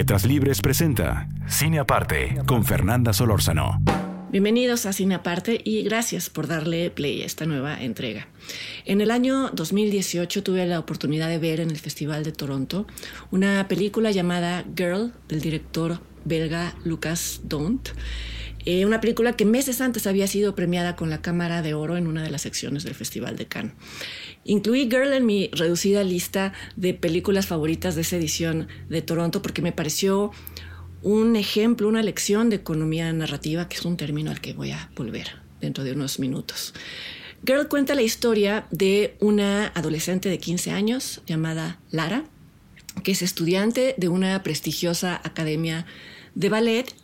Letras Libres presenta Cine Aparte con Fernanda Solórzano. Bienvenidos a Cine Aparte y gracias por darle play a esta nueva entrega. En el año 2018 tuve la oportunidad de ver en el Festival de Toronto una película llamada Girl del director belga Lucas Dont. Eh, una película que meses antes había sido premiada con la Cámara de Oro en una de las secciones del Festival de Cannes. Incluí Girl en mi reducida lista de películas favoritas de esa edición de Toronto porque me pareció un ejemplo, una lección de economía narrativa, que es un término al que voy a volver dentro de unos minutos. Girl cuenta la historia de una adolescente de 15 años llamada Lara, que es estudiante de una prestigiosa academia de ballet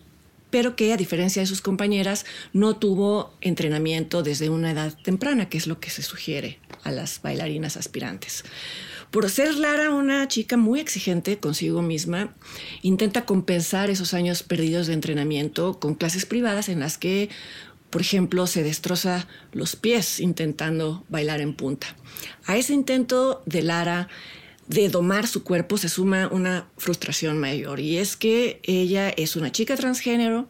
pero que a diferencia de sus compañeras no tuvo entrenamiento desde una edad temprana, que es lo que se sugiere a las bailarinas aspirantes. Por ser Lara una chica muy exigente consigo misma, intenta compensar esos años perdidos de entrenamiento con clases privadas en las que, por ejemplo, se destroza los pies intentando bailar en punta. A ese intento de Lara de domar su cuerpo se suma una frustración mayor y es que ella es una chica transgénero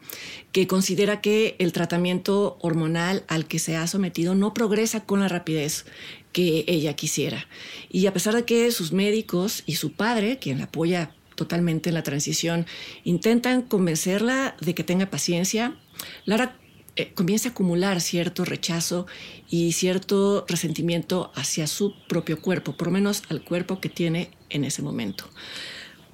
que considera que el tratamiento hormonal al que se ha sometido no progresa con la rapidez que ella quisiera. Y a pesar de que sus médicos y su padre, quien la apoya totalmente en la transición, intentan convencerla de que tenga paciencia, Lara eh, comienza a acumular cierto rechazo y cierto resentimiento hacia su propio cuerpo, por lo menos al cuerpo que tiene en ese momento.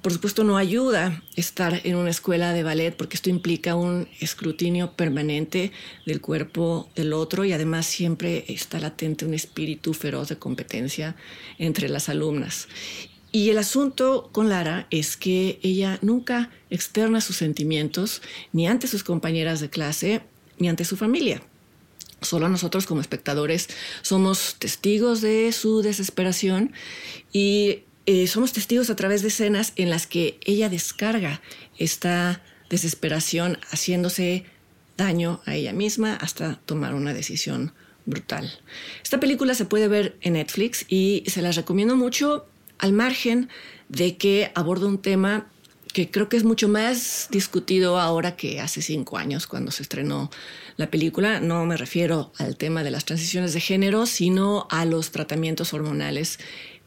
Por supuesto, no ayuda estar en una escuela de ballet porque esto implica un escrutinio permanente del cuerpo del otro y además siempre está latente un espíritu feroz de competencia entre las alumnas. Y el asunto con Lara es que ella nunca externa sus sentimientos ni ante sus compañeras de clase ni ante su familia. Solo nosotros como espectadores somos testigos de su desesperación y eh, somos testigos a través de escenas en las que ella descarga esta desesperación haciéndose daño a ella misma hasta tomar una decisión brutal. Esta película se puede ver en Netflix y se las recomiendo mucho al margen de que aborda un tema que creo que es mucho más discutido ahora que hace cinco años cuando se estrenó la película. No me refiero al tema de las transiciones de género, sino a los tratamientos hormonales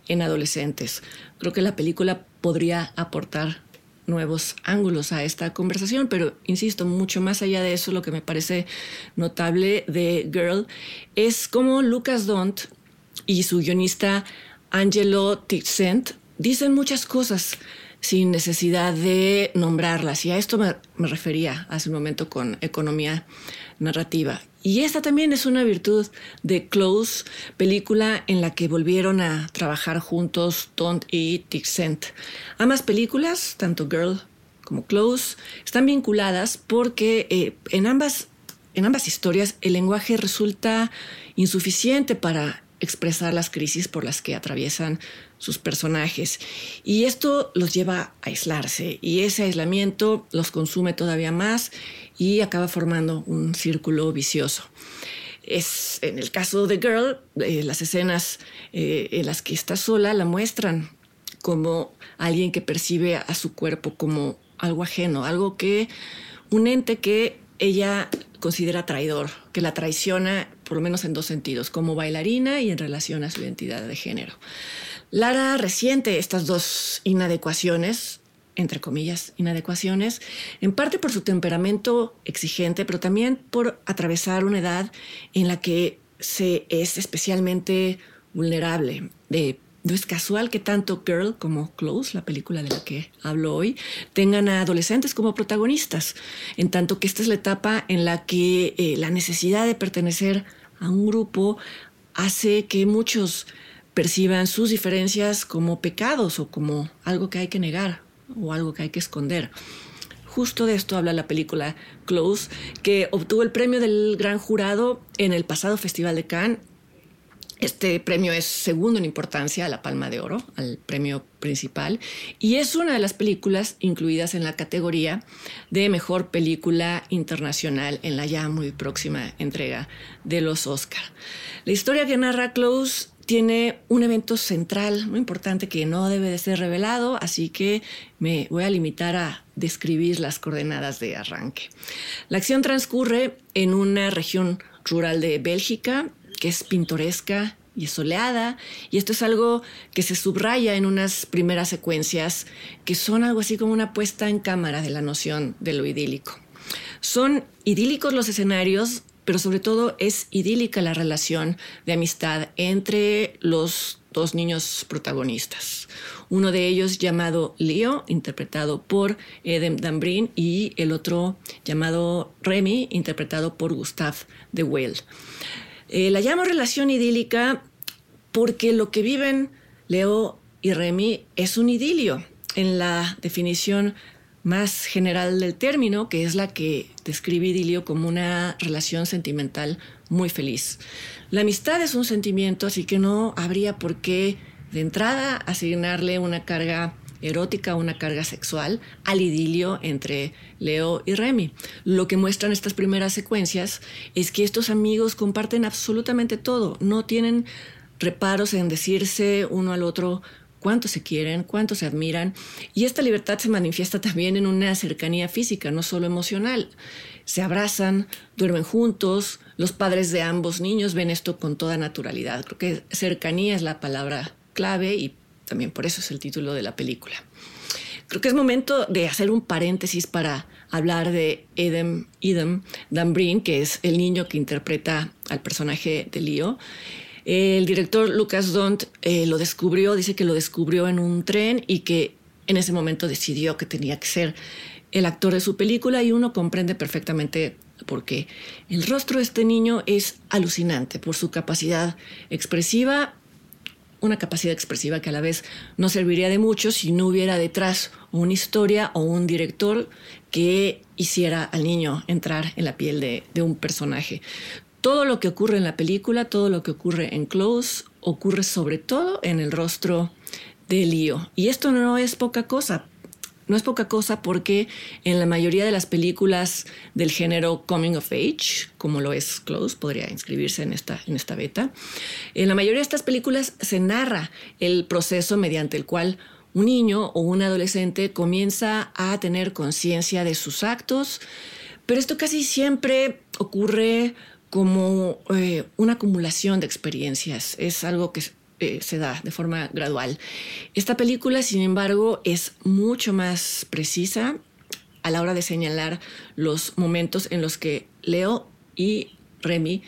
en adolescentes. Creo que la película podría aportar nuevos ángulos a esta conversación, pero insisto, mucho más allá de eso, lo que me parece notable de Girl es cómo Lucas Dont y su guionista Angelo Tixent dicen muchas cosas sin necesidad de nombrarlas. Y a esto me, refería hace un momento con economía narrativa. Y esta también es una virtud de Close, película en la que volvieron a trabajar juntos Tont y Tixent. Ambas películas, tanto Girl como Close, están vinculadas porque eh, en, ambas, en ambas historias el lenguaje resulta insuficiente para expresar las crisis por las que atraviesan sus personajes. Y esto los lleva a aislarse y ese aislamiento los consume todavía más y acaba formando un círculo vicioso. Es, en el caso de Girl, eh, las escenas eh, en las que está sola la muestran como alguien que percibe a su cuerpo como algo ajeno, algo que, un ente que ella considera traidor, que la traiciona por lo menos en dos sentidos, como bailarina y en relación a su identidad de género. Lara resiente estas dos inadecuaciones, entre comillas, inadecuaciones, en parte por su temperamento exigente, pero también por atravesar una edad en la que se es especialmente vulnerable. De, no es casual que tanto Girl como Close, la película de la que hablo hoy, tengan a adolescentes como protagonistas, en tanto que esta es la etapa en la que eh, la necesidad de pertenecer a un grupo hace que muchos perciban sus diferencias como pecados o como algo que hay que negar o algo que hay que esconder. Justo de esto habla la película Close, que obtuvo el premio del gran jurado en el pasado Festival de Cannes este premio es segundo en importancia a la Palma de Oro, al premio principal, y es una de las películas incluidas en la categoría de mejor película internacional en la ya muy próxima entrega de los Oscar. La historia que narra Close tiene un evento central muy importante que no debe de ser revelado, así que me voy a limitar a describir las coordenadas de arranque. La acción transcurre en una región rural de Bélgica que es pintoresca y soleada, y esto es algo que se subraya en unas primeras secuencias que son algo así como una puesta en cámara de la noción de lo idílico. Son idílicos los escenarios, pero sobre todo es idílica la relación de amistad entre los dos niños protagonistas. Uno de ellos llamado Leo, interpretado por Edem Dambrin, y el otro llamado Remy, interpretado por Gustave de Wael. Eh, la llamo relación idílica porque lo que viven Leo y Remy es un idilio en la definición más general del término, que es la que describe idilio como una relación sentimental muy feliz. La amistad es un sentimiento, así que no habría por qué de entrada asignarle una carga erótica, una carga sexual al idilio entre Leo y Remy. Lo que muestran estas primeras secuencias es que estos amigos comparten absolutamente todo, no tienen reparos en decirse uno al otro cuánto se quieren, cuánto se admiran, y esta libertad se manifiesta también en una cercanía física, no solo emocional. Se abrazan, duermen juntos, los padres de ambos niños ven esto con toda naturalidad. Creo que cercanía es la palabra clave y también por eso es el título de la película. Creo que es momento de hacer un paréntesis para hablar de Edem, Edem Dambrin, que es el niño que interpreta al personaje de Leo. El director Lucas Dont eh, lo descubrió, dice que lo descubrió en un tren y que en ese momento decidió que tenía que ser el actor de su película y uno comprende perfectamente por qué. El rostro de este niño es alucinante por su capacidad expresiva una capacidad expresiva que a la vez no serviría de mucho si no hubiera detrás una historia o un director que hiciera al niño entrar en la piel de, un personaje. Todo lo que ocurre en la película, todo lo que ocurre en Close, ocurre sobre todo en el rostro de Lío. Y esto no es poca cosa. No es poca cosa porque en la mayoría de las películas del género Coming of Age, como lo es Close, podría inscribirse en esta, en esta beta, en la mayoría de estas películas se narra el proceso mediante el cual un niño o un adolescente comienza a tener conciencia de sus actos, pero esto casi siempre ocurre como eh, una acumulación de experiencias. Es algo que eh, se da de forma gradual. Esta película, sin embargo, es mucho más precisa a la hora de señalar los momentos en los que Leo y Remy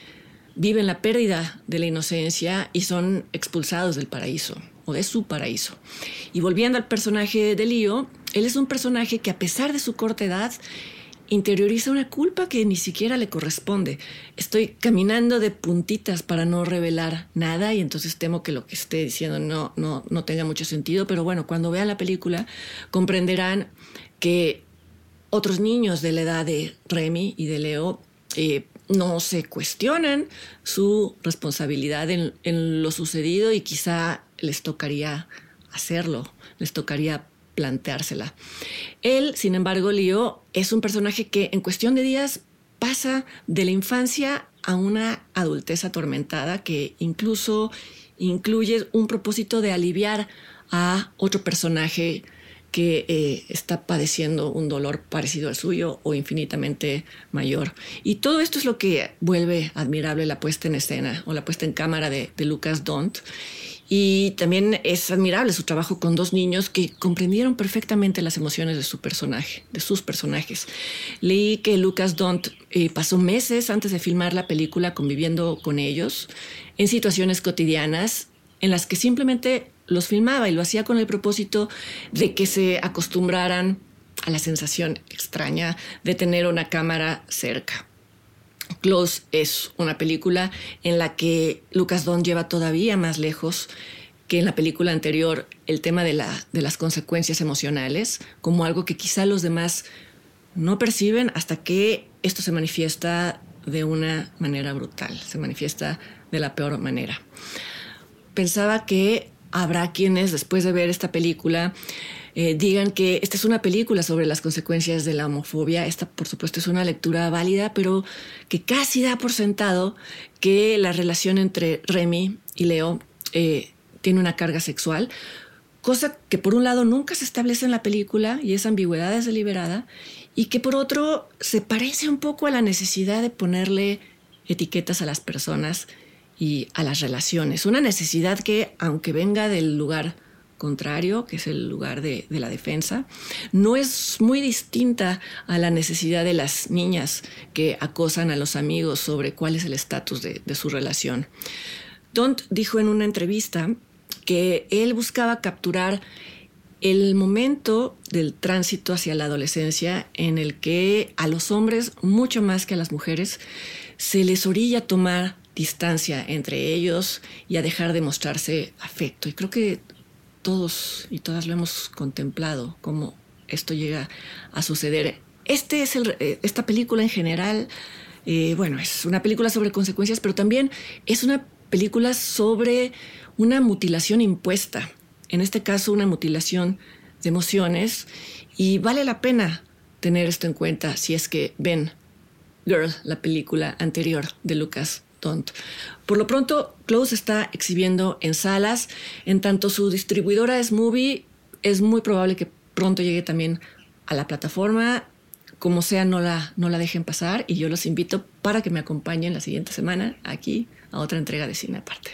viven la pérdida de la inocencia y son expulsados del paraíso o de su paraíso. Y volviendo al personaje de Leo, él es un personaje que a pesar de su corta edad interioriza una culpa que ni siquiera le corresponde. Estoy caminando de puntitas para no revelar nada y entonces temo que lo que esté diciendo no, no, no tenga mucho sentido, pero bueno, cuando vean la película comprenderán que otros niños de la edad de Remy y de Leo eh, no se cuestionan su responsabilidad en, en lo sucedido y quizá les tocaría hacerlo, les tocaría planteársela. Él, sin embargo, Leo es un personaje que en cuestión de días pasa de la infancia a una adultez atormentada que incluso incluye un propósito de aliviar a otro personaje que eh, está padeciendo un dolor parecido al suyo o infinitamente mayor. Y todo esto es lo que vuelve admirable la puesta en escena o la puesta en cámara de, de Lucas Dont y también es admirable su trabajo con dos niños que comprendieron perfectamente las emociones de su personaje, de sus personajes. Leí que Lucas Dont eh, pasó meses antes de filmar la película conviviendo con ellos en situaciones cotidianas en las que simplemente los filmaba y lo hacía con el propósito de que se acostumbraran a la sensación extraña de tener una cámara cerca. Close es una película en la que Lucas Don lleva todavía más lejos que en la película anterior el tema de, de las consecuencias emocionales como algo que quizá los demás no perciben hasta que esto se manifiesta de una manera brutal, se manifiesta de la peor manera. Pensaba que habrá quienes después de ver esta película eh, digan que esta es una película sobre las consecuencias de la homofobia. Esta, por supuesto, es una lectura válida, pero que casi da por sentado que la relación entre Remy y Leo eh, tiene una carga sexual, cosa que por un lado nunca se establece en la película y esa ambigüedad es deliberada, y que por otro se parece un poco a la necesidad de ponerle etiquetas a las personas y a las relaciones. Una necesidad que, aunque venga del lugar contrario, que es el lugar de, la defensa, no es muy distinta a la necesidad de las niñas que acosan a los amigos sobre cuál es el estatus de, de su relación. Don't dijo en una entrevista que él buscaba capturar el momento del tránsito hacia la adolescencia en el que a los hombres, mucho más que a las mujeres, se les orilla a tomar distancia entre ellos y a dejar de mostrarse afecto. Y creo que todos y todas lo hemos contemplado, cómo esto llega a suceder. Este es el, eh, esta película en general, eh, bueno, es una película sobre consecuencias, pero también es una película sobre una mutilación impuesta, en este caso una mutilación de emociones, y vale la pena tener esto en cuenta si es que ven Girl, la película anterior de Lucas por lo pronto, Close está exhibiendo en salas. En tanto su distribuidora es Movie, es muy probable que pronto llegue también a la plataforma. Como sea, no la, no la dejen pasar y yo los invito para que me acompañen la siguiente semana aquí a otra entrega de cine aparte.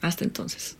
Hasta entonces.